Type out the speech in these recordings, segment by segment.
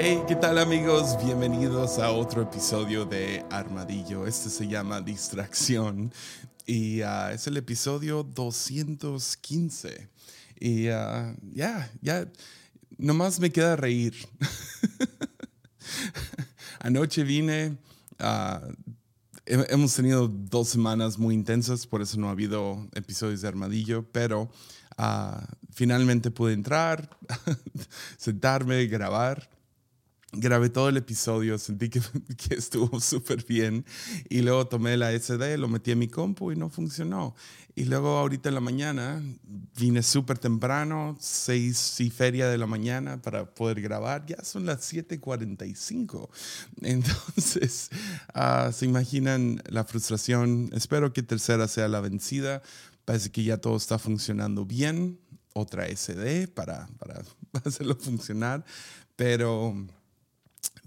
Hey, ¿qué tal amigos? Bienvenidos a otro episodio de Armadillo. Este se llama Distracción y ah, es el episodio 215. Y ah, ya, ya, nomás me queda reír. Anoche vine, ah, hemos tenido dos semanas muy intensas, por eso no ha habido episodios de Armadillo, pero finalmente pude entrar, sentarme, grabar grabé todo el episodio, sentí que, estuvo súper bien y luego tomé la SD, lo metí en mi compu y no funcionó. Y luego ahorita en la mañana vine súper temprano, seis y feria de la mañana para poder grabar, ya son las 7.45. Entonces, ah, se imaginan la frustración, espero que tercera sea la vencida, parece que ya todo está funcionando bien, otra SD para, para hacerlo funcionar, pero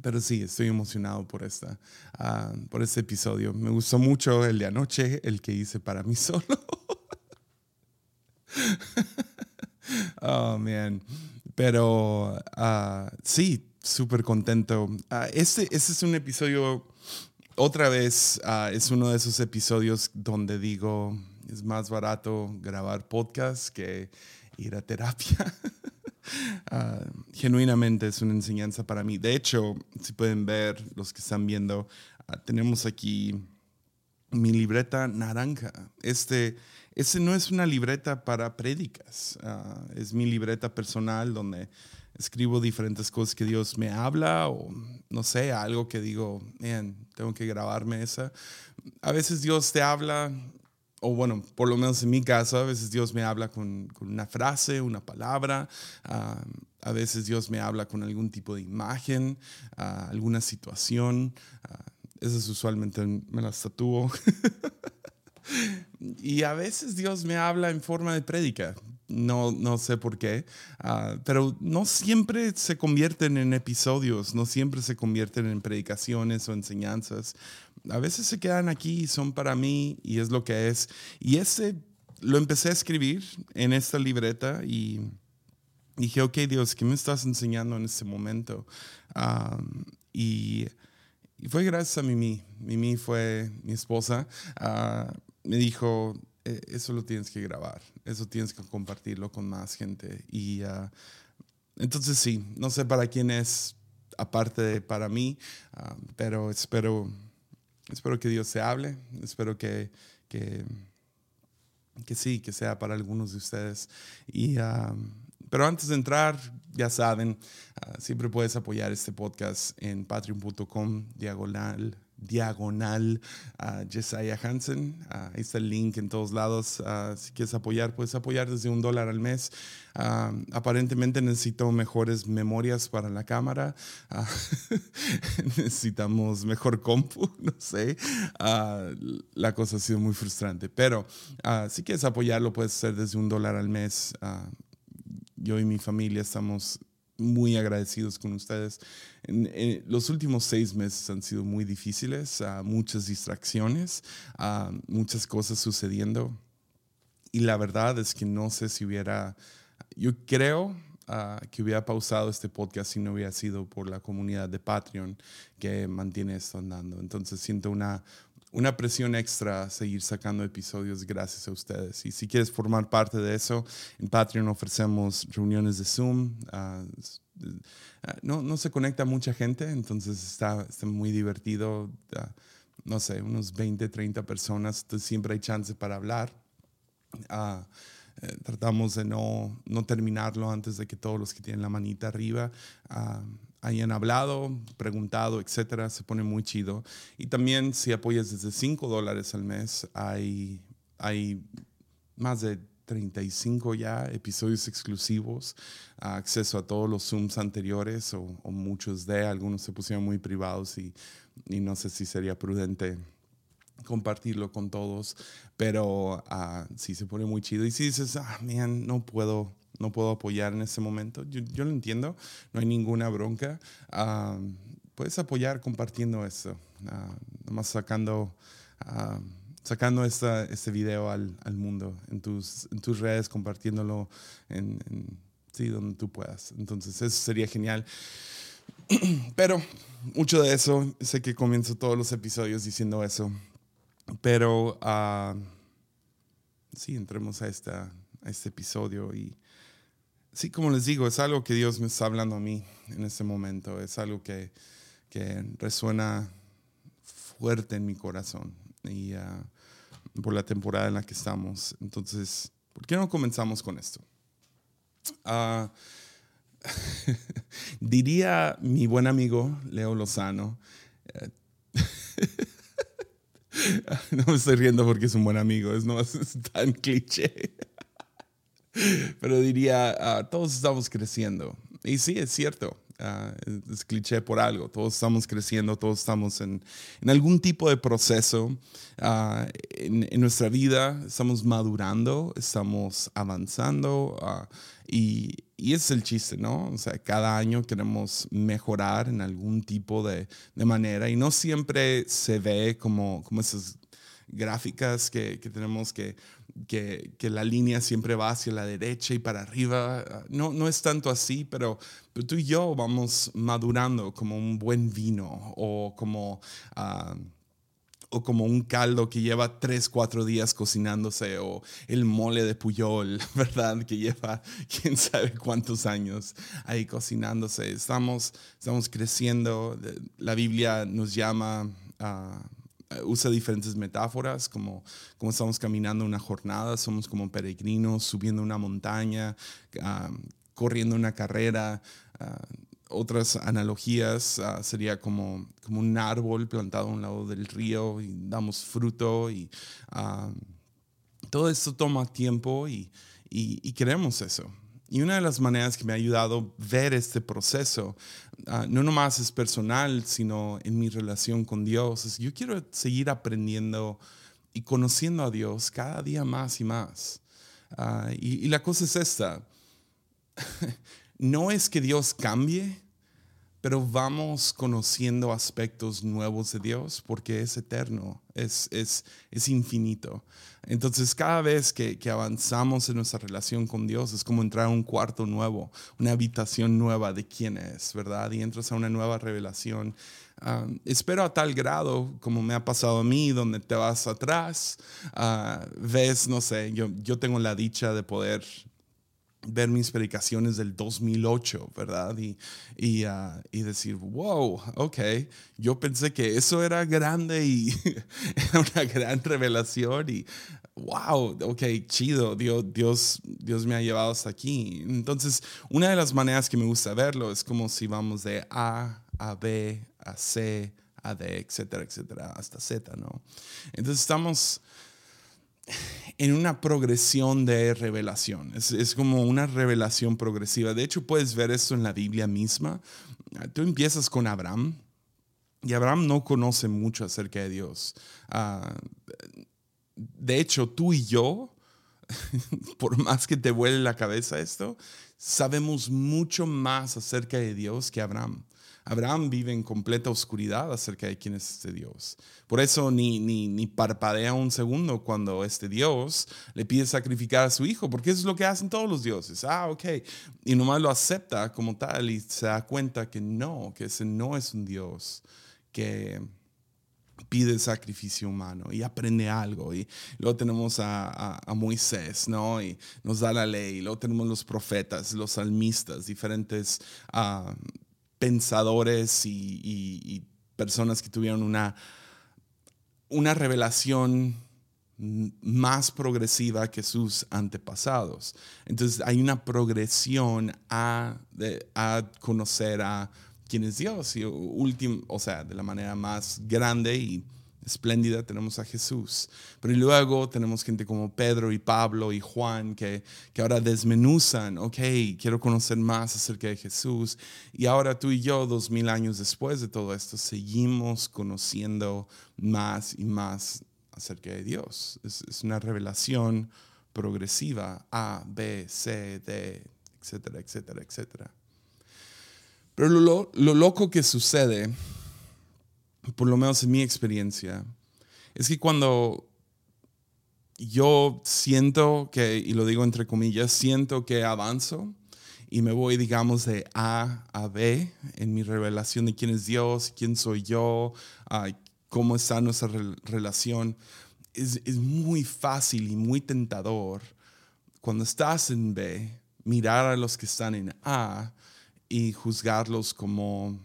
pero sí, estoy emocionado por, esta, ah, por este episodio. Me gustó mucho el de anoche, el que hice para mí solo. oh, man. Pero uh, sí, súper contento. Uh, este, es un episodio, otra vez, es uno de esos episodios donde digo, es más barato grabar podcast que ir a terapia. Ah, genuinamente es una enseñanza para mí. De hecho, si pueden ver, los que están viendo, ah, tenemos aquí mi libreta naranja. Este, este no es una libreta para prédicas, ah, es mi libreta personal donde escribo diferentes cosas que Dios me habla o no sé, algo que digo, tengo que grabarme esa. A veces Dios te habla o bueno, por lo menos en mi caso, a veces Dios me habla con, una frase, una palabra, ah, a veces Dios me habla con algún tipo de imagen, ah, alguna situación. Uh, esas usualmente me las tatúo. y a veces Dios me habla en forma de prédica. No, no sé por qué, pero no siempre se convierten en episodios, no siempre se convierten en predicaciones o enseñanzas a veces se quedan aquí y son para mí y es lo que es. Y ese lo empecé a escribir en esta libreta y dije, ok Dios, ¿qué me estás enseñando en este momento? y, fue gracias a Mimi. Mimi fue mi esposa. Ah, me dijo, e, eso lo tienes que grabar, eso tienes que compartirlo con más gente. Y ah, entonces sí, no sé para quién es, aparte de para mí, ah, pero espero Espero que Dios se hable, espero que, que, que sí, que sea para algunos de ustedes. Y, ah, pero antes de entrar, ya saben, siempre puedes apoyar este podcast en patreon.com diagonal diagonal a Jesiah Hansen. ahí está el link en todos lados. si quieres apoyar, puedes apoyar desde un dólar al mes. aparentemente necesito mejores memorias para la cámara. necesitamos mejor compu, no sé. la cosa ha sido muy frustrante. Pero si quieres apoyarlo, puedes hacer desde un dólar al mes. yo y mi familia estamos muy agradecidos con ustedes. En, los últimos seis meses han sido muy difíciles, muchas distracciones, muchas cosas sucediendo. Y la verdad es que no sé si hubiera, yo creo ah, que hubiera pausado este podcast si no hubiera sido por la comunidad de Patreon que mantiene esto andando. Entonces siento una, una presión extra seguir sacando episodios gracias a ustedes. Y si quieres formar parte de eso, en Patreon ofrecemos reuniones de Zoom. Ah, ah, no, no se conecta mucha gente, entonces está, está muy divertido. Ah, no sé, unos 20, 30 personas, entonces siempre hay chance para hablar. Eh, tratamos de no, no terminarlo antes de que todos los que tienen la manita arriba hayan hablado, preguntado, etcétera, se pone muy chido. Y también si apoyas desde 5 dólares al mes, hay, hay más de 35 ya episodios exclusivos, acceso a todos los Zooms anteriores o, muchos de, algunos se pusieron muy privados y, y, no sé si sería prudente compartirlo con todos, pero uh, sí se pone muy chido. Y si dices, ah, man, no puedo no puedo apoyar en ese momento. Yo, lo entiendo, no hay ninguna bronca. Ah, puedes apoyar compartiendo eso, uh, nomás sacando, uh, sacando esta, este video al, al, mundo en tus, en tus redes, compartiéndolo en, sí, donde tú puedas. Entonces, eso sería genial. pero mucho de eso, sé que comienzo todos los episodios diciendo eso, pero uh, sí, entremos a, esta, a este episodio y sí, como les digo, es algo que Dios me está hablando a mí en este momento, es algo que, que resuena fuerte en mi corazón y uh, por la temporada en la que estamos. Entonces, ¿por qué no comenzamos con esto? Uh, diría mi buen amigo Leo Lozano, eh, no me estoy riendo porque es un buen amigo, es no es tan cliché. Pero diría, ah, todos estamos creciendo. Y sí, es cierto. Ah, es cliché por algo. Todos estamos creciendo, todos estamos en, en algún tipo de proceso uh, en, en, nuestra vida. Estamos madurando, estamos avanzando y, y ese es el chiste, ¿no? O sea, cada año queremos mejorar en algún tipo de, de manera y no siempre se ve como, como esas gráficas que, que tenemos que que, que, la línea siempre va hacia la derecha y para arriba. No, no es tanto así, pero, pero tú y yo vamos madurando como un buen vino o como... Uh, o como un caldo que lleva tres, cuatro días cocinándose, o el mole de Puyol, ¿verdad? Que lleva quién sabe cuántos años ahí cocinándose. Estamos, estamos creciendo, la Biblia nos llama. Eh, usa diferentes metáforas, como, como estamos caminando una jornada, somos como peregrinos subiendo una montaña, ah, corriendo una carrera. Ah, otras analogías uh, sería como, como un árbol plantado a un lado del río y damos fruto y todo esto toma tiempo y, y, y queremos eso. Y una de las maneras que me ha ayudado ver este proceso, uh, no nomás es personal, sino en mi relación con Dios, es yo quiero seguir aprendiendo y conociendo a Dios cada día más y más. Uh, y, y la cosa es esta, no es que Dios cambie, pero vamos conociendo aspectos nuevos de Dios porque es eterno, es, es, es infinito. Entonces cada vez que, avanzamos en nuestra relación con Dios es como entrar a un cuarto nuevo, una habitación nueva de quién es, ¿verdad? Y entras a una nueva revelación. Um, espero a tal grado, como me ha pasado a mí, donde te vas atrás, uh, ves, no sé, yo, yo tengo la dicha de poder ver mis predicaciones del 2008, ¿verdad? Y, uh, y, decir, wow, ok, yo pensé que eso era grande y era una gran revelación y wow, ok, chido, Dios, Dios, Dios me ha llevado hasta aquí. Entonces, una de las maneras que me gusta verlo es como si vamos de A a B a C a D, etcétera, etcétera, hasta Z, ¿no? Entonces estamos en una progresión de revelación. Es, como una revelación progresiva. De hecho, puedes ver esto en la Biblia misma. Tú empiezas con Abraham y Abraham no conoce mucho acerca de Dios. Uh, de hecho, tú y yo, por más que te vuele la cabeza esto, sabemos mucho más acerca de Dios que Abraham. Abraham vive en completa oscuridad acerca de quién es este Dios. Por eso ni, ni, ni, parpadea un segundo cuando este Dios le pide sacrificar a su hijo, porque eso es lo que hacen todos los dioses. Ah, ok. Y nomás lo acepta como tal y se da cuenta que no, que ese no es un Dios que pide sacrificio humano y aprende algo. Y luego tenemos a, a, Moisés, ¿no? Y nos da la ley. Y luego tenemos los profetas, los salmistas, diferentes uh, pensadores y, personas que tuvieron una, una revelación más progresiva que sus antepasados. Entonces hay una progresión a, a conocer a quién es Dios y o sea, de la manera más grande y espléndida tenemos a Jesús. Pero luego tenemos gente como Pedro y Pablo y Juan que, que ahora desmenuzan, ok, quiero conocer más acerca de Jesús. Y ahora tú y yo, dos mil años después de todo esto, seguimos conociendo más y más acerca de Dios. Es, es una revelación progresiva, A, B, C, D, etcétera, etcétera, etcétera. Pero lo, lo loco que sucede por lo menos en mi experiencia, es que cuando yo siento que, y lo digo entre comillas, siento que avanzo y me voy, digamos, de A a B en mi revelación de quién es Dios, quién soy yo, cómo está nuestra relación, es, es muy fácil y muy tentador cuando estás en B, mirar a los que están en A y juzgarlos como,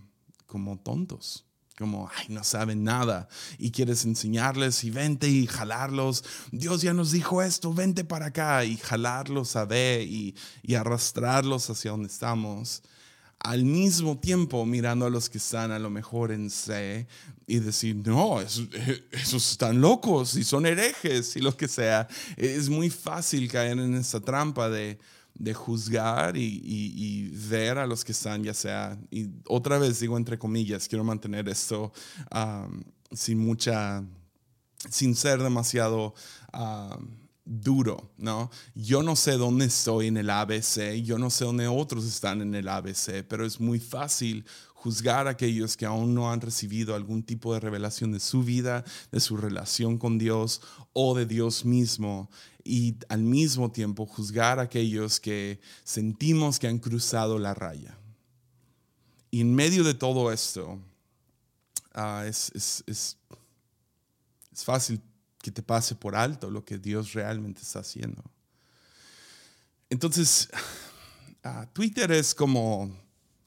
como tontos como, ay, no saben nada y quieres enseñarles y vente y jalarlos. Dios ya nos dijo esto, vente para acá y jalarlos a B y, y arrastrarlos hacia donde estamos. Al mismo tiempo mirando a los que están a lo mejor en C y decir, no, esos están locos y son herejes y lo que sea. Es muy fácil caer en esa trampa de, de juzgar y, ver a los que están, ya sea, y otra vez digo entre comillas, quiero mantener esto sin mucha, sin ser demasiado duro, ¿no? Yo no sé dónde estoy en el ABC, yo no sé dónde otros están en el ABC, pero es muy fácil juzgar a aquellos que aún no han recibido algún tipo de revelación de su vida, de su relación con Dios o de Dios mismo y al mismo tiempo juzgar a aquellos que sentimos que han cruzado la raya. Y en medio de todo esto, ah, es, es, es, es fácil que te pase por alto lo que Dios realmente está haciendo. Entonces, ah, Twitter es como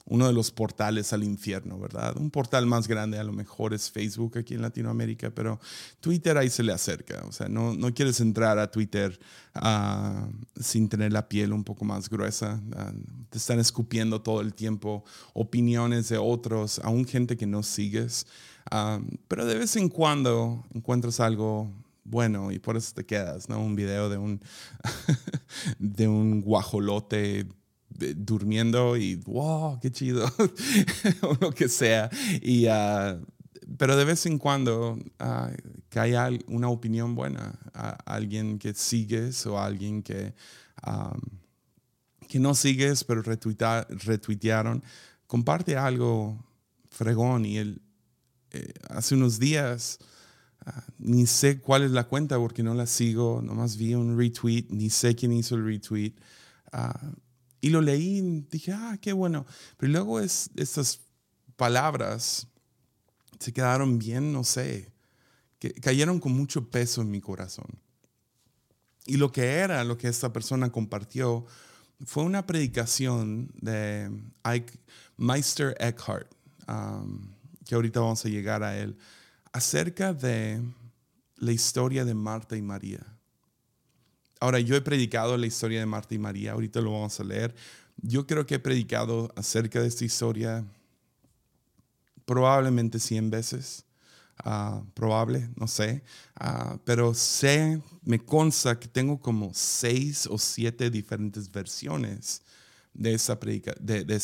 uno de los portales al infierno, ¿verdad? Un portal más grande a lo mejor es Facebook aquí en Latinoamérica, pero Twitter ahí se le acerca. O sea, no, no quieres entrar a Twitter ah, sin tener la piel un poco más gruesa. Ah, te están escupiendo todo el tiempo opiniones de otros, aún gente que no sigues. Ah, pero de vez en cuando encuentras algo bueno y por eso te quedas, ¿no? Un video de un, de un guajolote durmiendo y wow, qué chido, o lo que sea. Y, ah, pero de vez en cuando uh, que una opinión buena, a alguien que sigues o alguien que, que no sigues, pero retuitearon, comparte algo fregón. Y él, eh, hace unos días, ah, ni sé cuál es la cuenta porque no la sigo, nomás vi un retweet, ni sé quién hizo el retweet. Y lo leí y dije, ah, qué bueno. Pero luego es, estas palabras se quedaron bien, no sé, que cayeron con mucho peso en mi corazón. Y lo que era, lo que esta persona compartió, fue una predicación de Meister Eckhart, um, que ahorita vamos a llegar a él, acerca de la historia de Marta y María. Ahora, yo he predicado la historia de Marta y María, ahorita lo vamos a leer. Yo creo que he predicado acerca de esta historia probablemente 100 veces, ah, probable, no sé, ah, pero sé, me consta que tengo como seis o siete diferentes versiones de esa,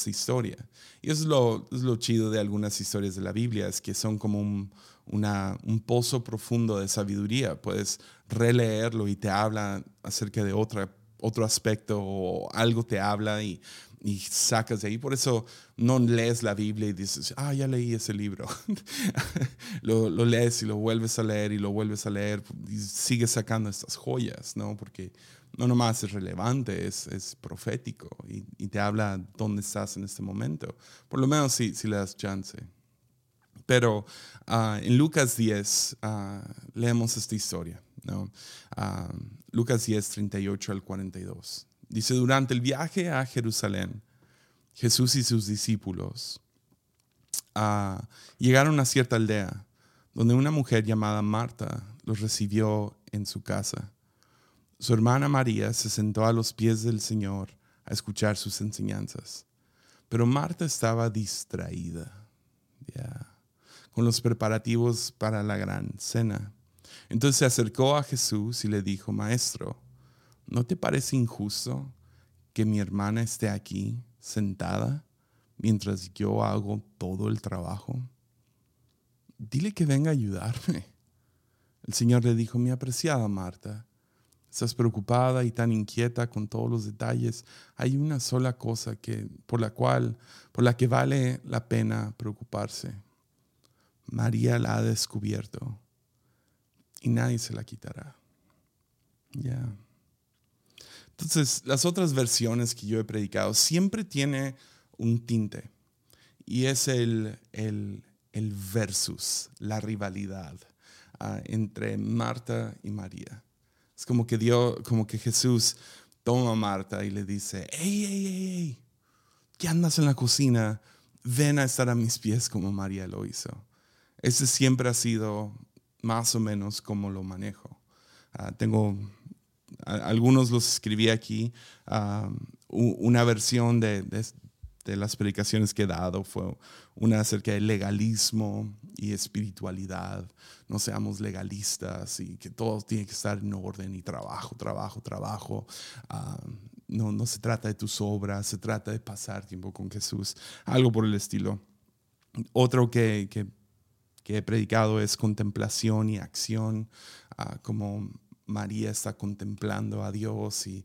historia. Y es lo, es chido de algunas historias de la Biblia, es que son como un, un pozo profundo de sabiduría. Puedes releerlo y te habla acerca de otra, otro aspecto o algo te habla y, y sacas de ahí. Por eso no lees la Biblia y dices, ah, ya leí ese libro. lo, lo, lees y lo vuelves a leer y lo vuelves a leer y sigues sacando estas joyas, ¿no? Porque no nomás es relevante, es, es profético y, y, te habla dónde estás en este momento. Por lo menos si, si le das chance. Pero ah, en Lucas 10 ah, leemos esta historia. Ah, Lucas 10, 38 al 42. Dice, durante el viaje a Jerusalén, Jesús y sus discípulos llegaron a cierta aldea donde una mujer llamada Marta los recibió en su casa. Su hermana María se sentó a los pies del Señor a escuchar sus enseñanzas, pero Marta estaba distraída con los preparativos para la gran cena. Entonces se acercó a Jesús y le dijo, Maestro, ¿no te parece injusto que mi hermana esté aquí sentada mientras yo hago todo el trabajo? Dile que venga a ayudarme. El Señor le dijo, mi apreciada Marta, estás preocupada y tan inquieta con todos los detalles. Hay una sola cosa que, por la cual, por la que vale la pena preocuparse. María la ha descubierto y nadie se la quitará. Ya. Entonces, las otras versiones que yo he predicado siempre tiene un tinte y es el, el, el versus, la rivalidad uh, entre Marta y María. Es como que Dios, como que Jesús toma a Marta y le dice, hey, hey, hey, hey, ¿qué andas en la cocina? Ven a estar a mis pies como María lo hizo. Ese siempre ha sido más o menos como lo manejo. Uh, tengo algunos los escribí aquí. una versión de, de, las predicaciones que he dado fue una acerca del legalismo y espiritualidad. No seamos legalistas y que todo tiene que estar en orden y trabajo, trabajo, trabajo. no, no se trata de tus obras, se trata de pasar tiempo con Jesús. Algo por el estilo. Otro que, que he predicado es contemplación y acción, uh, como María está contemplando a Dios y,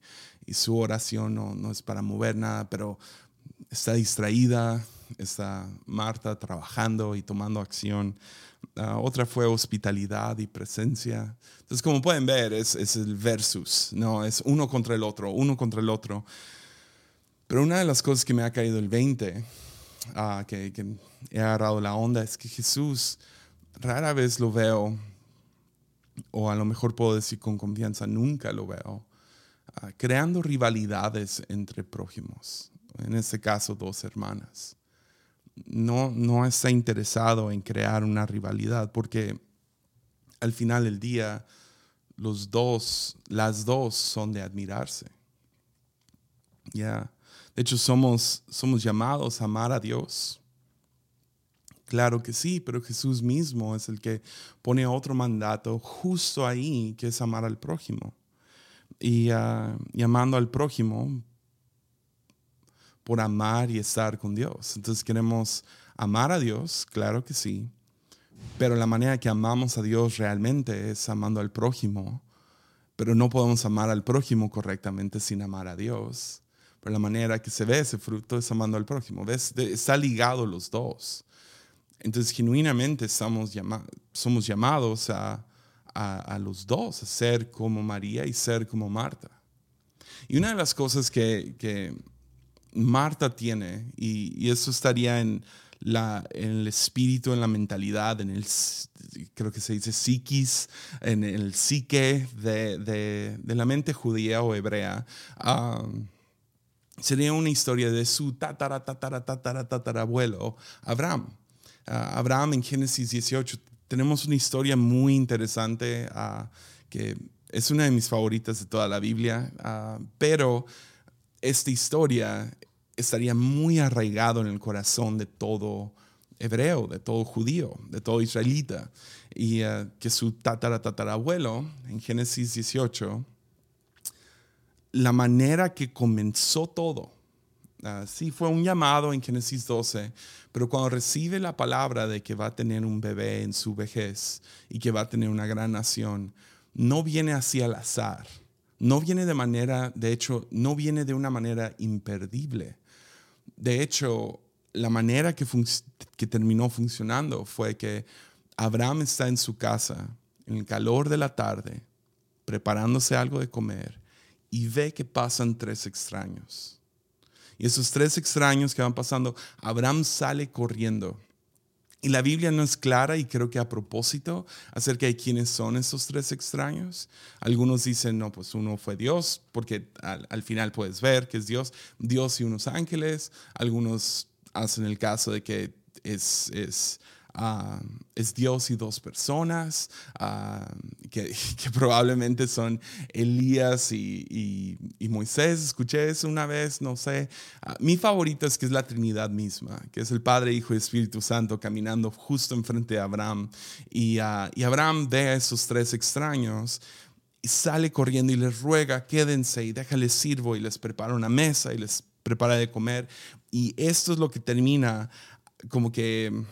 su oración no, es para mover nada, pero está distraída, está Marta trabajando y tomando acción. Ah, otra fue hospitalidad y presencia. Entonces, como pueden ver, es, el versus, ¿no? Es uno contra el otro, uno contra el otro. Pero una de las cosas que me ha caído el 20, que, que he agarrado la onda, es que Jesús rara vez lo veo o a lo mejor puedo decir con confianza, nunca lo veo, ah, creando rivalidades entre prójimos, en este caso dos hermanas. No, no está interesado en crear una rivalidad porque al final del día los dos, las dos son de admirarse. Ya, De hecho, somos, somos llamados a amar a Dios Claro que sí, pero Jesús mismo es el que pone otro mandato justo ahí, que es amar al prójimo. Y, uh, amando al prójimo por amar y estar con Dios. Entonces queremos amar a Dios, claro que sí, pero la manera que amamos a Dios realmente es amando al prójimo, pero no podemos amar al prójimo correctamente sin amar a Dios. Pero la manera que se ve ese fruto es amando al prójimo. ¿Ves? está ligado los dos. Entonces, genuinamente somos llamados a, los dos, a ser como María y ser como Marta. Y una de las cosas que, Marta tiene, y, eso estaría en, el espíritu, en la mentalidad, en el, creo que se dice psiquis, en el psique de, la mente judía o hebrea, um, sería una historia de su tatara, tatara, tatara, Abraham. Abraham en Génesis 18. Tenemos una historia muy interesante ah, que es una de mis favoritas de toda la Biblia, ah, pero esta historia estaría muy arraigado en el corazón de todo hebreo, de todo judío, de todo israelita. Y ah, que su tatara tatarabuelo, en Génesis 18, la manera que comenzó todo, sí fue un llamado en Génesis 12, pero cuando recibe la palabra de que va a tener un bebé en su vejez y que va a tener una gran nación, no viene así al azar. No viene de manera, de hecho, no viene de una manera imperdible. De hecho, la manera que terminó funcionando fue que Abraham está en su casa, en el calor de la tarde, preparándose algo de comer, y ve que pasan tres extraños y esos tres extraños que van pasando, Abraham sale corriendo. Y la Biblia no es clara y creo que a propósito acerca de quiénes son esos tres extraños. Algunos dicen, no, pues uno fue Dios, porque al, final puedes ver que es Dios, Dios y unos ángeles. Algunos hacen el caso de que es, es Ah, es Dios y dos personas, ah, que, probablemente son Elías y, Moisés. Escuché eso una vez, no sé. Ah, mi favorito es que es la Trinidad misma, que es el Padre, Hijo y Espíritu Santo caminando justo enfrente de Abraham. Y, y Abraham ve a esos tres extraños y sale corriendo y les ruega, quédense y déjales sirvo y les prepara una mesa y les prepara de comer. Y esto es lo que termina como que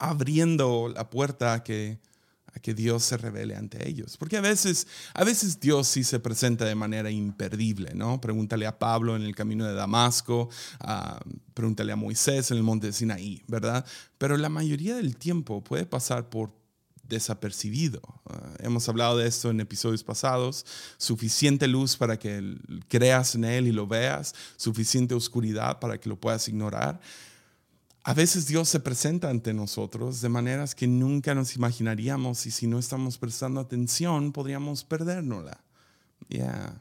abriendo la puerta a que, a que Dios se revele ante ellos. Porque a veces, a veces Dios sí se presenta de manera imperdible, ¿no? Pregúntale a Pablo en el camino de Damasco, pregúntale a Moisés en el monte de Sinaí, ¿verdad? Pero la mayoría del tiempo puede pasar por desapercibido. Ah, hemos hablado de esto en episodios pasados. Suficiente luz para que creas en Él y lo veas, suficiente oscuridad para que lo puedas ignorar. A veces Dios se presenta ante nosotros de maneras que nunca nos imaginaríamos y si no estamos prestando atención podríamos perdérnosla. Yeah.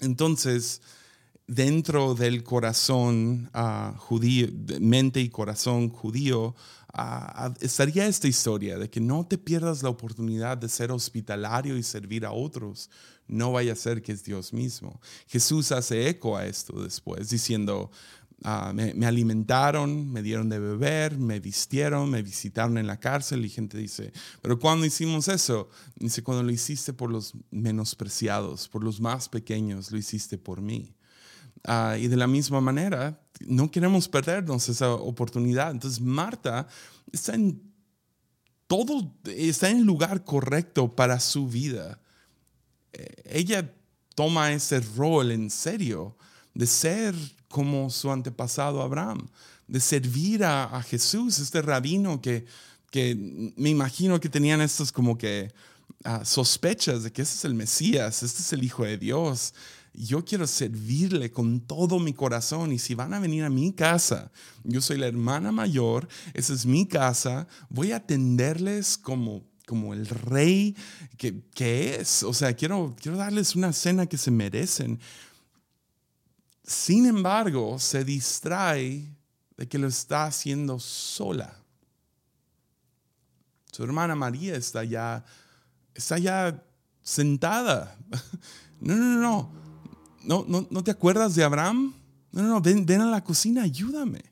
Entonces, dentro del corazón uh, judío, mente y corazón judío, uh, estaría esta historia de que no te pierdas la oportunidad de ser hospitalario y servir a otros. No vaya a ser que es Dios mismo. Jesús hace eco a esto después, diciendo, me, me, alimentaron, me dieron de beber, me vistieron, me visitaron en la cárcel y gente dice, pero ¿cuándo hicimos eso? Dice, cuando lo hiciste por los menospreciados, por los más pequeños, lo hiciste por mí. Ah, y de la misma manera, no queremos perdernos esa oportunidad. Entonces, Marta está en todo, está en el lugar correcto para su vida. Eh, ella toma ese rol en serio de ser como su antepasado Abraham, de servir a, Jesús, este rabino que, que me imagino que tenían estos como que ah, sospechas de que ese es el Mesías, este es el Hijo de Dios yo quiero servirle con todo mi corazón y si van a venir a mi casa, yo soy la hermana mayor, esa es mi casa, voy a atenderles como, como el rey que, que es. O sea, quiero, quiero darles una cena que se merecen. Sin embargo, se distrae de que lo está haciendo sola. Su hermana María está ya, está sentada. No, no, no, no. ¿No, no, te acuerdas de Abraham? No, no, no, ven, ven a la cocina, ayúdame.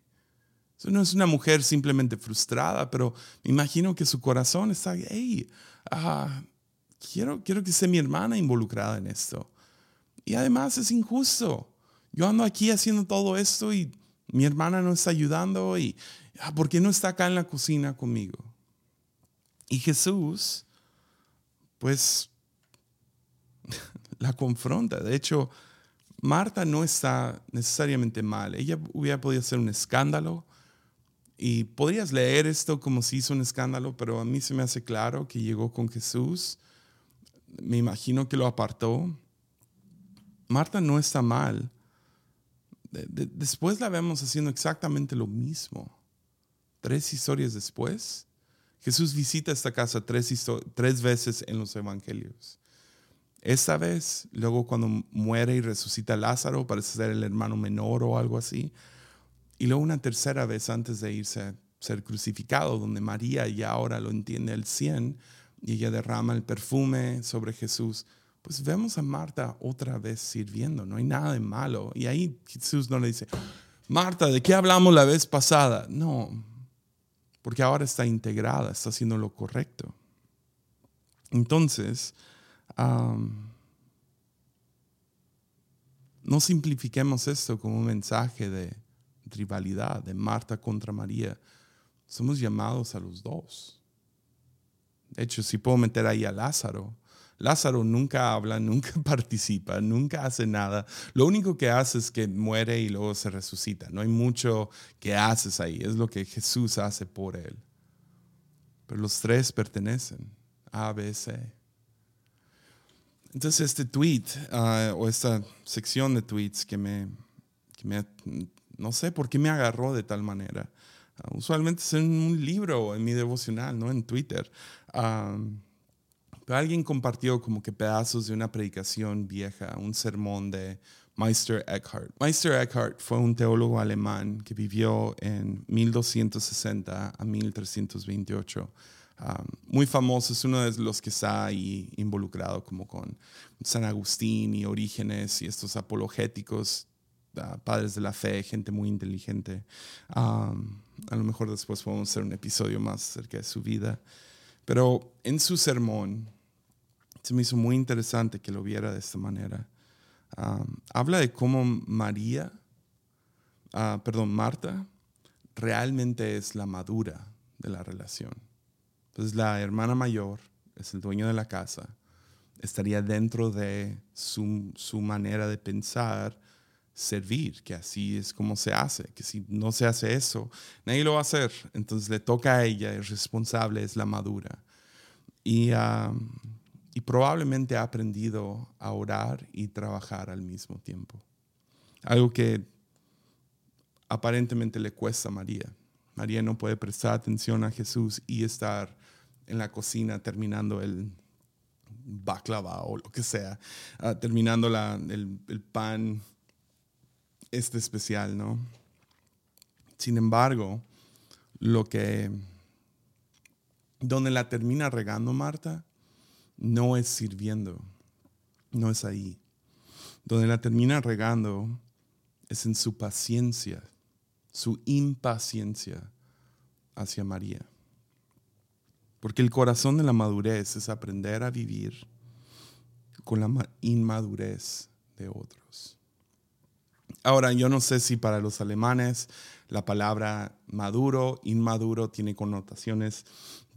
Eso no es una mujer simplemente frustrada, pero me imagino que su corazón está, hey, ah, quiero, quiero que sea mi hermana involucrada en esto. Y además es injusto. Yo ando aquí haciendo todo esto y mi hermana no está ayudando y ah, ¿por qué no está acá en la cocina conmigo? Y Jesús, pues, la confronta. De hecho, Marta no está necesariamente mal. Ella hubiera podido hacer un escándalo y podrías leer esto como si hizo un escándalo, pero a mí se me hace claro que llegó con Jesús. Me imagino que lo apartó. Marta no está mal. Después la vemos haciendo exactamente lo mismo. Tres historias después, Jesús visita esta casa tres, tres veces en los evangelios. Esta vez, luego cuando muere y resucita Lázaro, parece ser el hermano menor o algo así. Y luego una tercera vez antes de irse a ser crucificado, donde María ya ahora lo entiende al 100 y ella derrama el perfume sobre Jesús. Pues vemos a Marta otra vez sirviendo, no hay nada de malo. Y ahí Jesús no le dice, Marta, ¿de qué hablamos la vez pasada? No, porque ahora está integrada, está haciendo lo correcto. Entonces, no simplifiquemos esto como un mensaje de rivalidad, de Marta contra María. Somos llamados a los dos. De hecho, si puedo meter ahí a Lázaro, Lázaro nunca habla, nunca participa, nunca hace nada. Lo único que hace es que muere y luego se resucita. No hay mucho que haces ahí. Es lo que Jesús hace por él. Pero los tres pertenecen. A, B, C. Entonces este tweet ah, o esta sección de tweets que me, no sé por qué me agarró de tal manera. Ah, usualmente es en un libro o en mi devocional, no en Twitter. Pero alguien compartió como que pedazos de una predicación vieja, un sermón de Meister Eckhart. Meister Eckhart fue un teólogo alemán que vivió en 1260 a 1328 muy famoso, es uno de los que está ahí involucrado como con San Agustín y Orígenes y estos apologéticos, ah, padres de la fe, gente muy inteligente. a lo mejor después podemos hacer un episodio más acerca de su vida. Pero en su sermón, se me hizo muy interesante que lo viera de esta manera. habla de cómo María, ah, perdón, Marta, realmente es la madura de la relación. Entonces la hermana mayor es el dueño de la casa, estaría dentro de su, su, manera de pensar, servir, que así es como se hace, que si no se hace eso, nadie lo va a hacer. Entonces le toca a ella, es responsable, es la madura. y, y probablemente ha aprendido a orar y trabajar al mismo tiempo. Algo que aparentemente le cuesta a María. María no puede prestar atención a Jesús y estar en la cocina terminando el baklava o lo que sea, ah, terminando el, el, pan este especial, ¿no? Sin embargo, lo que, donde la termina regando Marta, no es sirviendo, no es ahí. Donde la termina regando es en su paciencia, su impaciencia hacia María. Porque el corazón de la madurez es aprender a vivir con la inmadurez de otros. Ahora, yo no sé si para los alemanes la palabra maduro, inmaduro tiene connotaciones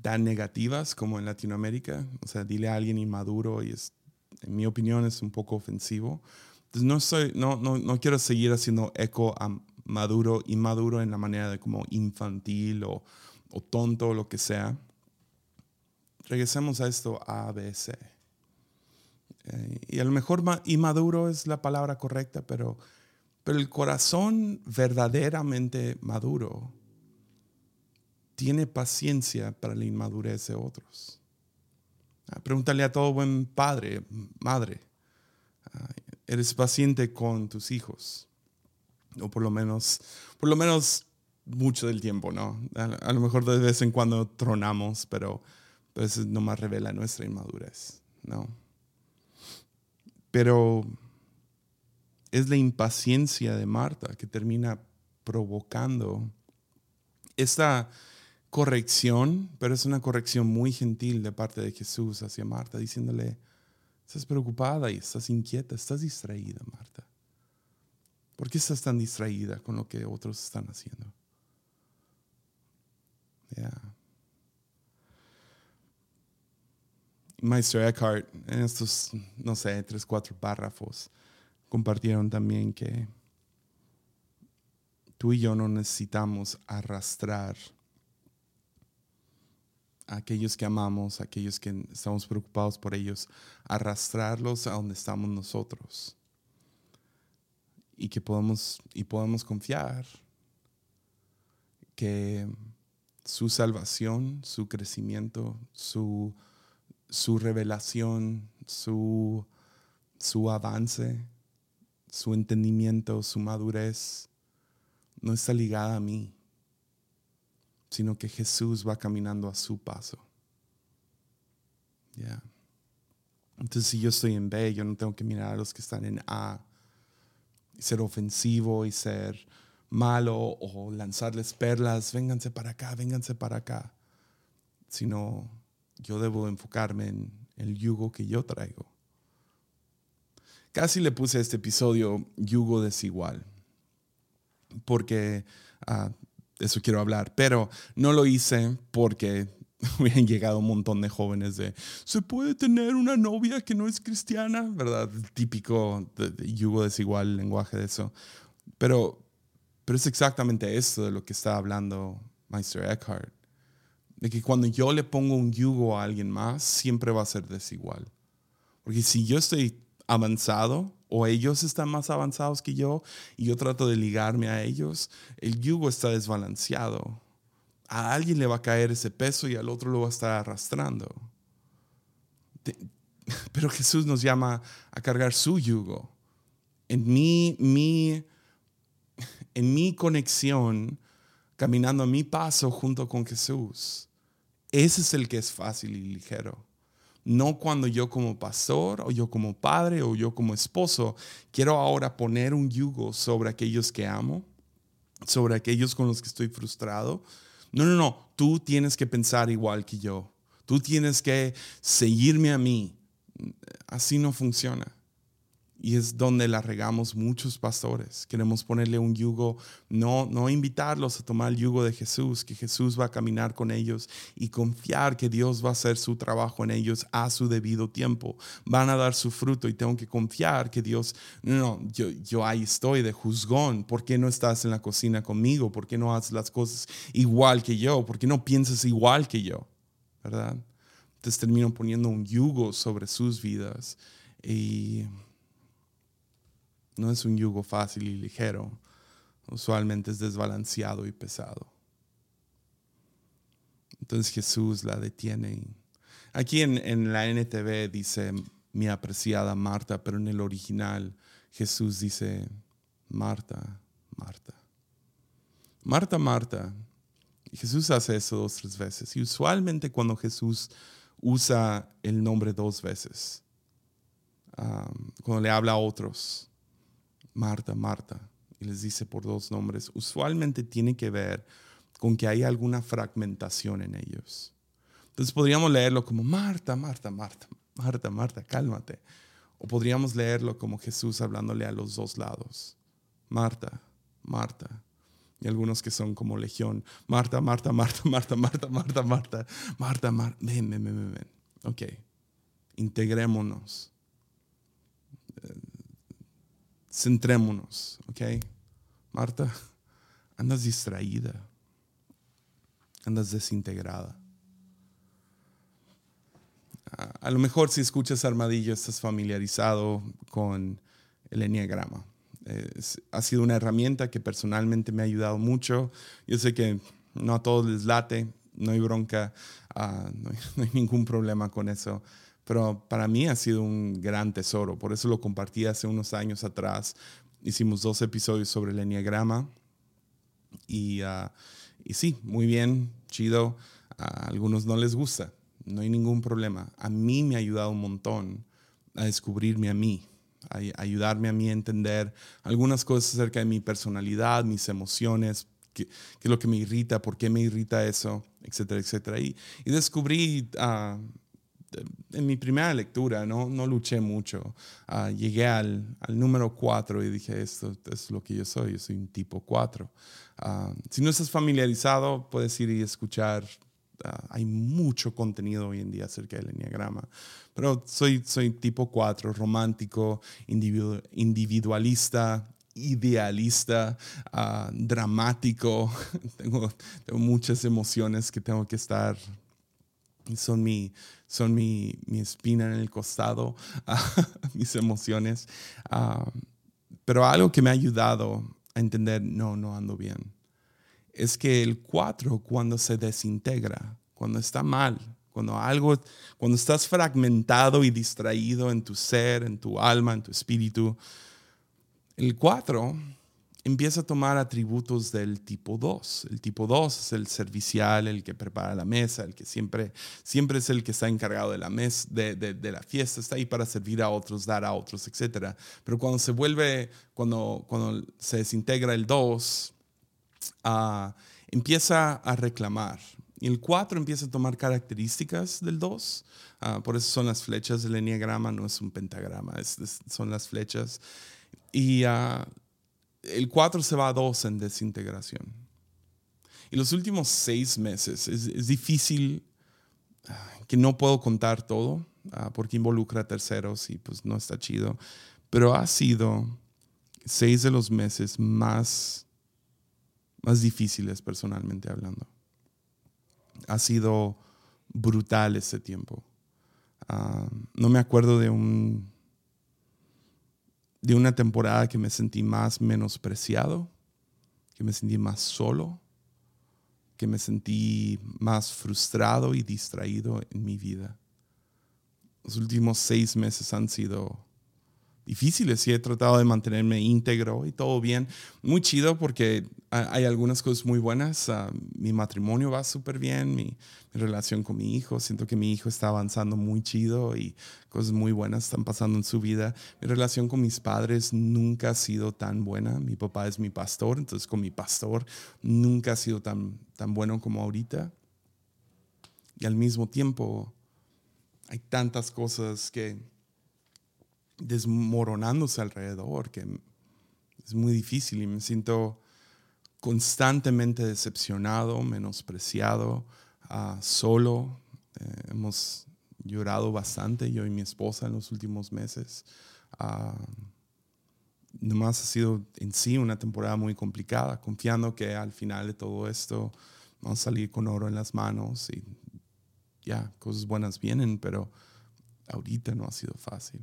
tan negativas como en Latinoamérica. O sea, dile a alguien inmaduro y es, en mi opinión es un poco ofensivo. Entonces, no, soy, no, no, no quiero seguir haciendo eco a maduro, inmaduro en la manera de como infantil o, o tonto o lo que sea regresemos a esto A, B, C. Eh, y a lo mejor inmaduro es la palabra correcta, pero, pero el corazón verdaderamente maduro tiene paciencia para la inmadurez de otros. Ah, pregúntale a todo buen padre, madre, ah, ¿eres paciente con tus hijos? O por lo menos, por lo menos mucho del tiempo, ¿no? a lo mejor de vez en cuando tronamos, pero entonces nomás revela nuestra inmadurez, ¿no? Pero es la impaciencia de Marta que termina provocando esta corrección, pero es una corrección muy gentil de parte de Jesús hacia Marta, diciéndole, estás preocupada y estás inquieta, estás distraída, Marta. ¿Por qué estás tan distraída con lo que otros están haciendo? Ya. Maestro Eckhart, en estos, no sé, tres, cuatro párrafos, compartieron también que tú y yo no necesitamos arrastrar aquellos que amamos, aquellos que estamos preocupados por ellos, arrastrarlos a donde estamos nosotros. Y que podemos, y podemos confiar que su salvación, su crecimiento, su su revelación, su, su avance, su entendimiento, su madurez, no está ligada a mí, sino que Jesús va caminando a su paso. Entonces, si yo estoy en B, yo no tengo que mirar a los que están en A y ser ofensivo y ser malo o lanzarles perlas, vénganse para acá, vénganse para acá, sino yo debo enfocarme en el yugo que yo traigo. Casi le puse a este episodio yugo desigual, porque ah, eso quiero hablar, pero no lo hice porque hubieran llegado un montón de jóvenes de, ¿se puede tener una novia que no es cristiana? ¿Verdad? típico de, yugo desigual, el lenguaje de eso. Pero, pero es exactamente esto de lo que está hablando Meister Eckhart de que cuando yo le pongo un yugo a alguien más, siempre va a ser desigual. Porque si yo estoy avanzado o ellos están más avanzados que yo y yo trato de ligarme a ellos, el yugo está desbalanceado. A alguien le va a caer ese peso y al otro lo va a estar arrastrando. Pero Jesús nos llama a cargar su yugo. En mi, mi, en mi conexión, caminando a mi paso junto con Jesús ese es el que es fácil y ligero. No cuando yo como pastor o yo como padre o yo como esposo quiero ahora poner un yugo sobre aquellos que amo, sobre aquellos con los que estoy frustrado. No, no, no, tú tienes que pensar igual que yo. Tú tienes que seguirme a mí. Así no funciona. Y es donde la regamos muchos pastores. Queremos ponerle un yugo, no, no invitarlos a tomar el yugo de Jesús, que Jesús va a caminar con ellos y confiar que Dios va a hacer su trabajo en ellos a su debido tiempo. Van a dar su fruto y tengo que confiar que Dios, no, yo, yo ahí estoy de juzgón. ¿Por qué no estás en la cocina conmigo? ¿Por qué no haces las cosas igual que yo? ¿Por qué no piensas igual que yo? ¿Verdad? Entonces termino poniendo un yugo sobre sus vidas y no es un yugo fácil y ligero. Usualmente es desbalanceado y pesado. Entonces Jesús la detiene. Aquí en, la NTV dice mi apreciada Marta, pero en el original Jesús dice Marta, Marta. Marta, Marta. Jesús hace eso dos, tres veces. Y usualmente cuando Jesús usa el nombre dos veces, cuando le habla a otros, Marta, Marta, y les dice por dos nombres, usualmente tiene que ver con que hay alguna fragmentación en ellos. Entonces podríamos leerlo como Marta, Marta, Marta, Marta, Marta, cálmate. O podríamos leerlo como Jesús hablándole a los dos lados. Marta, Marta. Y algunos que son como legión. Marta, Marta, Marta, Marta, Marta, Marta, Marta, Marta, Marta. Ven, ven, ven, ven. Ok. Integrémonos. Centrémonos. Ok. Marta, andas distraída. Andas desintegrada. A lo mejor si escuchas Armadillo estás familiarizado con el enneagrama. ha sido una herramienta que personalmente me ha ayudado mucho. Yo sé que no a todos les late, no hay bronca, ah, no, hay, ningún problema con eso, pero para mí ha sido un gran tesoro. Por eso lo compartí hace unos años atrás. Hicimos dos episodios sobre el enneagrama y, uh, y sí, muy bien, chido. A algunos no les gusta, no hay ningún problema. A mí me ha ayudado un montón a descubrirme a mí, a ayudarme a mí a entender algunas cosas acerca de mi personalidad, mis emociones, qué, es lo que me irrita, por qué me irrita eso, etcétera, etcétera. Y, y descubrí ah, en mi primera lectura, no, no luché mucho, ah, llegué al, al número 4 y dije, esto, es lo que yo soy, yo soy un tipo 4. Ah, si no estás familiarizado, puedes ir y escuchar Ah, hay mucho contenido hoy en día acerca del enneagrama. Pero soy, soy tipo 4, romántico, individualista, idealista, dramático. tengo, tengo, muchas emociones que tengo que estar. Son mi, son mi, mi espina en el costado, mis emociones. Ah, pero algo que me ha ayudado a entender, no, no ando bien es que el 4 cuando se desintegra, cuando está mal, cuando algo, cuando estás fragmentado y distraído en tu ser, en tu alma, en tu espíritu, el 4 empieza a tomar atributos del tipo 2. El tipo 2 es el servicial, el que prepara la mesa, el que siempre, siempre es el que está encargado de la, mesa, de, la fiesta, está ahí para servir a otros, dar a otros, etc. Pero cuando se vuelve, cuando, cuando se desintegra el 2, empieza a reclamar. Y el 4 empieza a tomar características del 2. Ah, por eso son las flechas del enneagrama, no es un pentagrama, son las flechas. Y ah, el 4 se va a 2 en desintegración. Y los últimos seis meses es, difícil, ah, que no puedo contar todo, porque involucra a terceros y pues no está chido. Pero ha sido seis de los meses más más difíciles personalmente hablando. Ha sido brutal ese tiempo. Ah, no me acuerdo de un de una temporada que me sentí más menospreciado, que me sentí más solo, que me sentí más frustrado y distraído en mi vida. Los últimos seis meses han sido difíciles y he tratado de mantenerme íntegro y todo bien. Muy chido porque hay algunas cosas muy buenas. Ah, mi matrimonio va súper bien, mi, relación con mi hijo. Siento que mi hijo está avanzando muy chido y cosas muy buenas están pasando en su vida. Mi relación con mis padres nunca ha sido tan buena. Mi papá es mi pastor, entonces con mi pastor nunca ha sido tan, tan bueno como ahorita. Y al mismo tiempo hay tantas cosas que desmoronándose alrededor, que es muy difícil y me siento constantemente decepcionado, menospreciado, ah, solo. Eh, hemos llorado bastante, yo y mi esposa, en los últimos meses. Uh, nomás ha sido en sí una temporada muy complicada, confiando que al final de todo esto vamos a salir con oro en las manos y, ya, cosas buenas vienen, pero ahorita no ha sido fácil.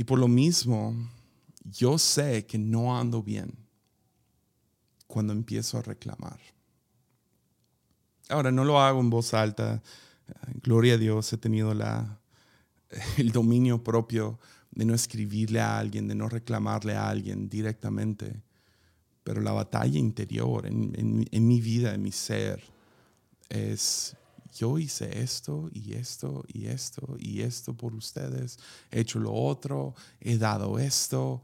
Y por lo mismo, yo sé que no ando bien cuando empiezo a reclamar. Ahora, no lo hago en voz alta. Gloria a Dios, he tenido la, el dominio propio de no escribirle a alguien, de no reclamarle a alguien directamente. Pero la batalla interior en, en mi vida, en mi ser, es yo hice esto y esto y esto y esto por ustedes, he hecho lo otro, he dado esto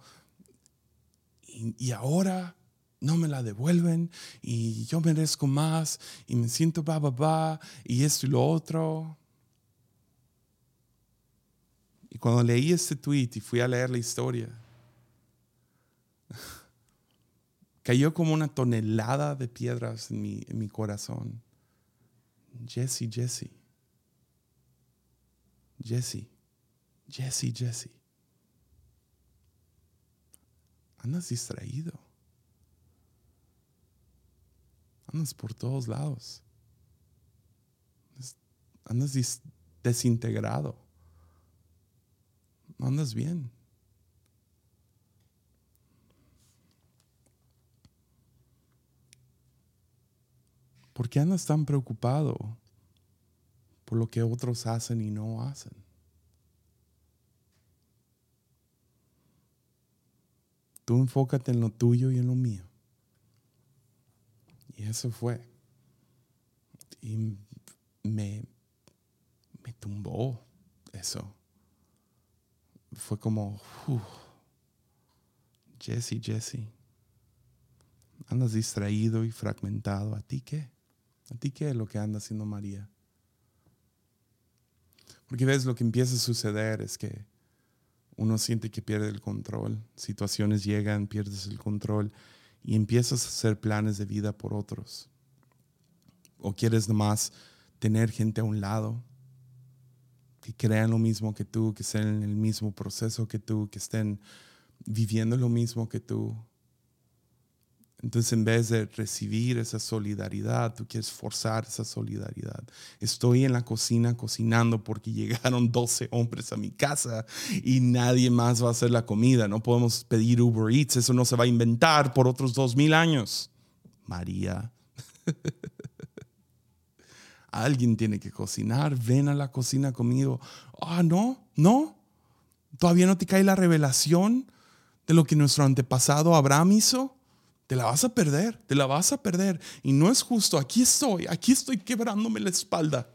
y, ahora no me la devuelven y yo merezco más y me siento ba, ba, ba y esto y lo otro. Y cuando leí este tweet y fui a leer la historia, cayó como una tonelada de piedras en mi, en mi corazón. Jesse, Jesse. Jesse, Jesse, Jesse. Andas distraído. Andas por todos lados. Andas desintegrado. No andas bien. ¿Por qué andas tan preocupado por lo que otros hacen y no hacen? Tú enfócate en lo tuyo y en lo mío. Y eso fue. Y me, me tumbó eso. Fue como, Jesse, Jesse, andas distraído y fragmentado. ¿A ti qué? ¿A ti qué es lo que anda haciendo María? Porque ves, lo que empieza a suceder es que uno siente que pierde el control, situaciones llegan, pierdes el control y empiezas a hacer planes de vida por otros. O quieres nomás tener gente a un lado que crean lo mismo que tú, que estén en el mismo proceso que tú, que estén viviendo lo mismo que tú. Entonces, en vez de recibir esa solidaridad, tú quieres forzar esa solidaridad. Estoy en la cocina cocinando porque llegaron 12 hombres a mi casa y nadie más va a hacer la comida. No podemos pedir Uber Eats, eso no se va a inventar por otros dos mil años. María. Alguien tiene que cocinar, ven a la cocina conmigo. Ah, no, no. Todavía no te cae la revelación de lo que nuestro antepasado Abraham hizo te la vas a perder, te la vas a perder. Y no es justo, aquí estoy, aquí estoy quebrándome la espalda.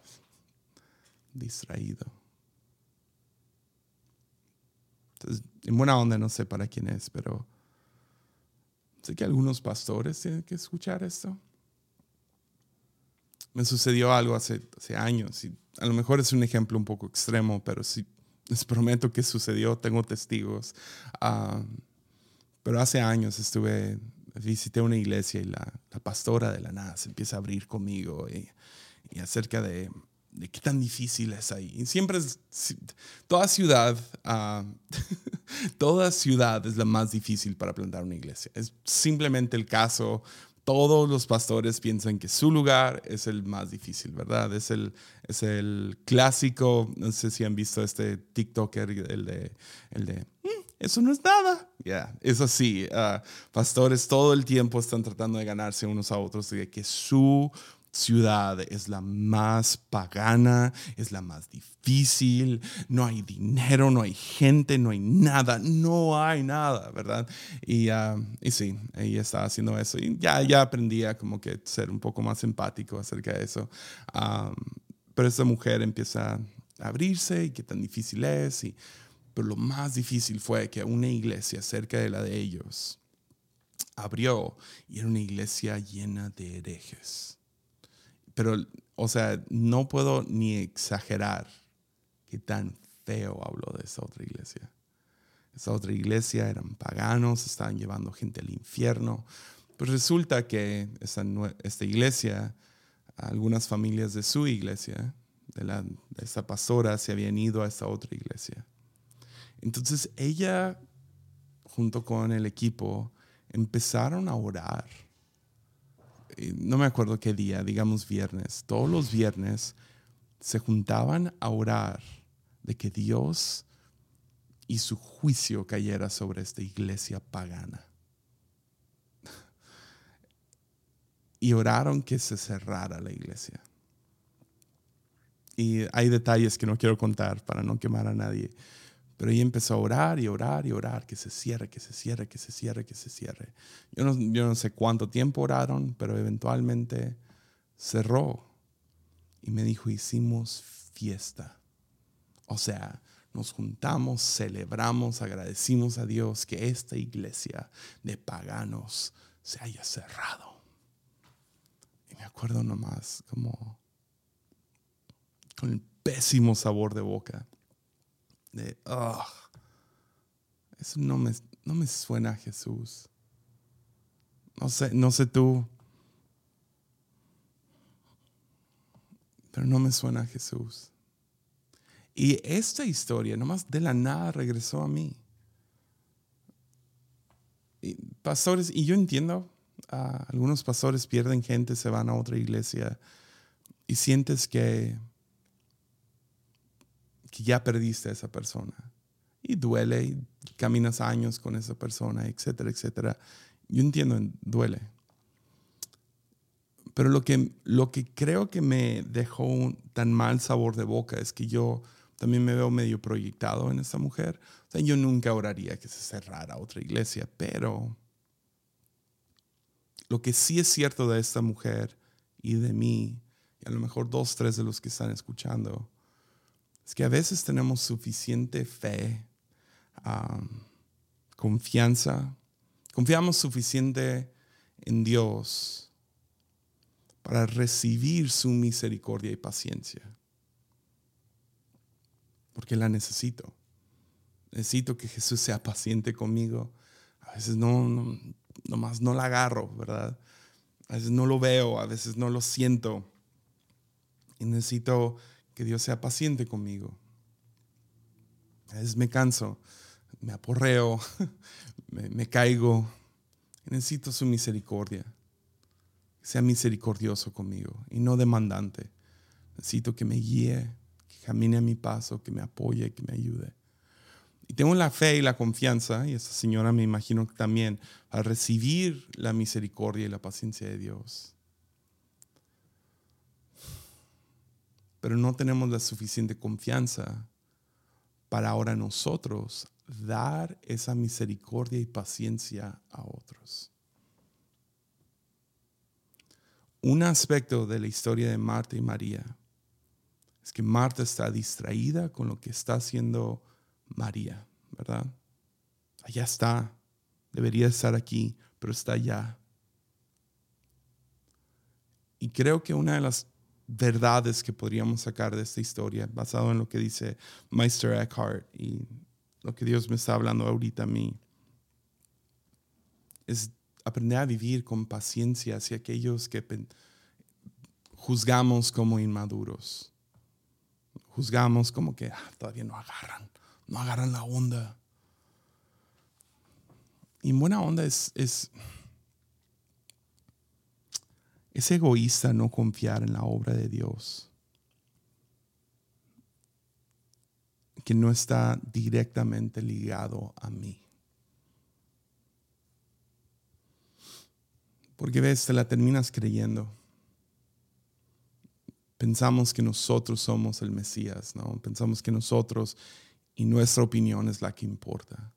Distraído. Entonces, en buena onda no sé para quién es, pero sé que algunos pastores tienen que escuchar esto. Me sucedió algo hace, hace años y a lo mejor es un ejemplo un poco extremo, pero sí, les prometo que sucedió, tengo testigos. Ah, pero hace años estuve visité una iglesia y la, pastora de la nada se empieza a abrir conmigo y, acerca de, qué tan difícil es ahí. Y siempre es, toda ciudad, ah, toda ciudad es la más difícil para plantar una iglesia. Es simplemente el caso. Todos los pastores piensan que su lugar es el más difícil, ¿verdad? Es el, es el clásico, no sé si han visto este TikToker, el de, el de mm, eso no es nada. Ya, es así. Ah, pastores todo el tiempo están tratando de ganarse unos a otros de que su ciudad es la más pagana, es la más difícil, no hay dinero, no hay gente, no hay nada, no hay nada, ¿verdad? Y, uh, y sí, ella estaba haciendo eso y ya, ya aprendí a como que ser un poco más empático acerca de eso. pero esa mujer empieza a abrirse y qué tan difícil es y pero lo más difícil fue que una iglesia cerca de la de ellos abrió y era una iglesia llena de herejes. Pero, o sea, no puedo ni exagerar qué tan feo habló de esa otra iglesia. Esa otra iglesia eran paganos, estaban llevando gente al infierno. Pero resulta que esta, esta iglesia, algunas familias de su iglesia, de, la, de esa pastora, se habían ido a esa otra iglesia. Entonces ella, junto con el equipo, empezaron a orar. no me acuerdo qué día, digamos viernes, todos los viernes se juntaban a orar de que Dios y su juicio cayera sobre esta iglesia pagana. Y oraron que se cerrara la iglesia. Y hay detalles que no quiero contar para no quemar a nadie. Pero ella empezó a orar y orar y orar, que se cierre, que se cierre, que se cierre, que se cierre. Yo no, yo no sé cuánto tiempo oraron, pero eventualmente cerró. Y me dijo, hicimos fiesta. O sea, nos juntamos, celebramos, agradecimos a Dios que esta iglesia de paganos se haya cerrado. Y me acuerdo nomás como con el pésimo sabor de boca. De, eso no me, no me suena a Jesús. No sé, no sé tú, pero no me suena a Jesús. Y esta historia, nomás de la nada, regresó a mí. Pastores, y yo entiendo, algunos pastores pierden gente, se van a otra iglesia y sientes que, que ya perdiste a esa persona. Y duele, y caminas años con esa persona, etcétera, etcétera. Yo entiendo, duele. Pero lo que, lo que creo que me dejó un tan mal sabor de boca es que yo también me veo medio proyectado en esta mujer. O sea, yo nunca oraría que se cerrara otra iglesia, pero lo que sí es cierto de esta mujer y de mí, y a lo mejor dos, tres de los que están escuchando, es que a veces tenemos suficiente fe, confianza, confiamos suficiente en Dios para recibir su misericordia y paciencia porque la necesito. Necesito que Jesús sea paciente conmigo. A veces no, no, nomás no la agarro, ¿verdad? A veces no lo veo, a veces no lo siento. Y necesito que Dios sea paciente conmigo. A veces me canso, me aporreo, me, caigo. Necesito su misericordia. Que sea misericordioso conmigo y no demandante. Necesito que me guíe, camine a mi paso, que me apoye, que me ayude. Y tengo la fe y la confianza, y esta señora me imagino que también, a recibir la misericordia y la paciencia de Dios. Pero no tenemos la suficiente confianza para ahora nosotros dar esa misericordia y paciencia a otros. Un aspecto de la historia de Marta y María es que Marta está distraída con lo que está haciendo María, ¿verdad? Allá está, debería estar aquí, pero está allá. Y creo que una de las verdades que podríamos sacar de esta historia, basado en lo que dice Meister Eckhart y lo que Dios me está hablando ahorita a mí, es aprender a vivir con paciencia hacia aquellos que juzgamos como inmaduros juzgamos como que ah, todavía no agarran, no agarran la onda. Y buena onda es, es, es egoísta no confiar en la obra de Dios, que no está directamente ligado a mí. Porque ves, te la terminas creyendo pensamos que nosotros somos el Mesías, ¿no? Pensamos que nosotros y nuestra opinión es la que importa.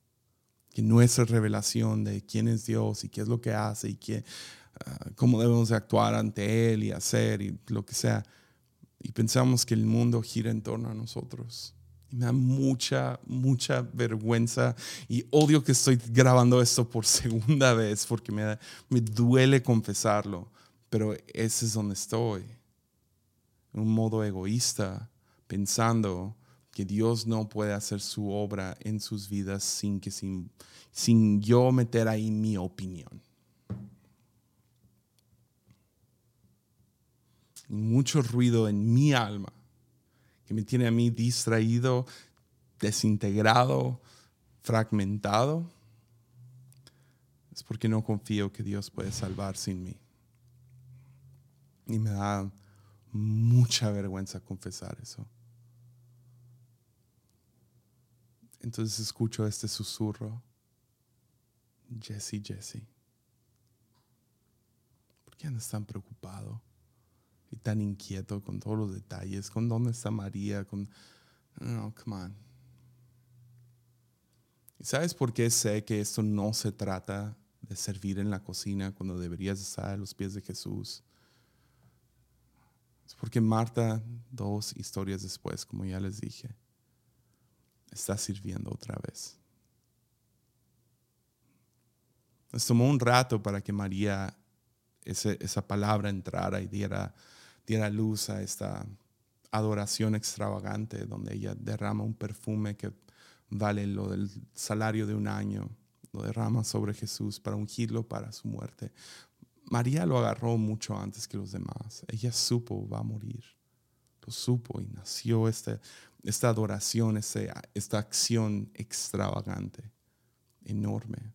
Que nuestra revelación de quién es Dios y qué es lo que hace y qué, ah, cómo debemos de actuar ante Él y hacer y lo que sea. Y pensamos que el mundo gira en torno a nosotros. Y me da mucha, mucha vergüenza y odio que estoy grabando esto por segunda vez porque me, me duele confesarlo, pero ese es donde estoy un modo egoísta, pensando que Dios no puede hacer su obra en sus vidas sin, que, sin, sin yo meter ahí mi opinión. Mucho ruido en mi alma que me tiene a mí distraído, desintegrado, fragmentado, es porque no confío que Dios puede salvar sin mí. Y me da mucha vergüenza confesar eso. Entonces escucho este susurro. Jesse, Jesse. ¿Por qué andas tan preocupado y tan inquieto con todos los detalles? ¿Con dónde está María? Con... No, come on. ¿Y sabes por qué sé que esto no se trata de servir en la cocina cuando deberías estar a los pies de Jesús? Es porque Marta, dos historias después, como ya les dije, está sirviendo otra vez. Nos tomó un rato para que María, esa palabra entrara y diera, diera luz a esta adoración extravagante donde ella derrama un perfume que vale lo del salario de un año, lo derrama sobre Jesús para ungirlo para su muerte. María lo agarró mucho antes que los demás. Ella supo va a morir. Lo supo y nació esta, esta adoración, esta, esta acción extravagante, enorme.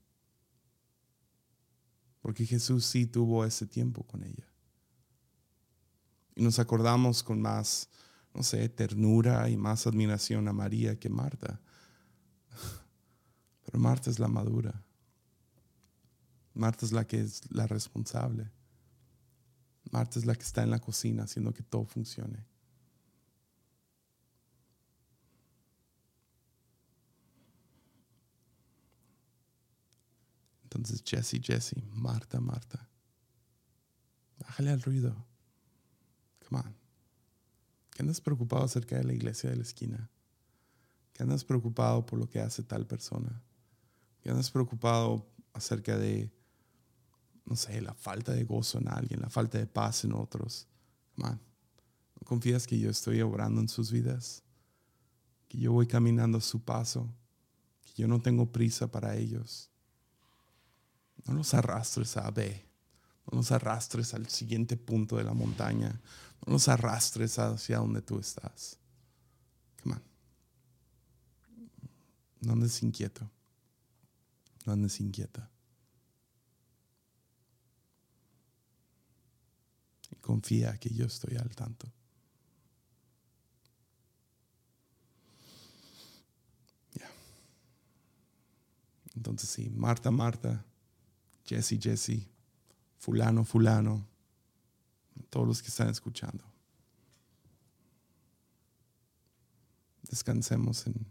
Porque Jesús sí tuvo ese tiempo con ella. Y nos acordamos con más, no sé, ternura y más admiración a María que Marta. Pero Marta es la madura. Marta es la que es la responsable. Marta es la que está en la cocina haciendo que todo funcione. Entonces, Jesse, Jesse, Marta, Marta, bájale al ruido. Come on. ¿Qué andas preocupado acerca de la iglesia de la esquina? ¿Qué andas preocupado por lo que hace tal persona? ¿Qué andas preocupado acerca de no sé, la falta de gozo en alguien, la falta de paz en otros. Man, ¿no confías que yo estoy obrando en sus vidas? Que yo voy caminando a su paso, que yo no tengo prisa para ellos. No los arrastres a B, no los arrastres al siguiente punto de la montaña, no los arrastres hacia donde tú estás. Come on. No andes inquieto, no andes inquieta. confía que yo estoy al tanto. Entonces sí, Marta, Marta, Jesse, Jesse, fulano, fulano, todos los que están escuchando. Descansemos en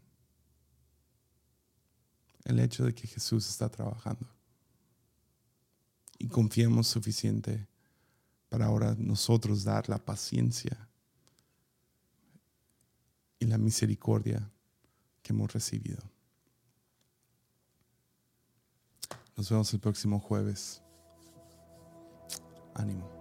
el hecho de que Jesús está trabajando y confiemos suficiente para ahora nosotros dar la paciencia y la misericordia que hemos recibido. Nos vemos el próximo jueves. Ánimo.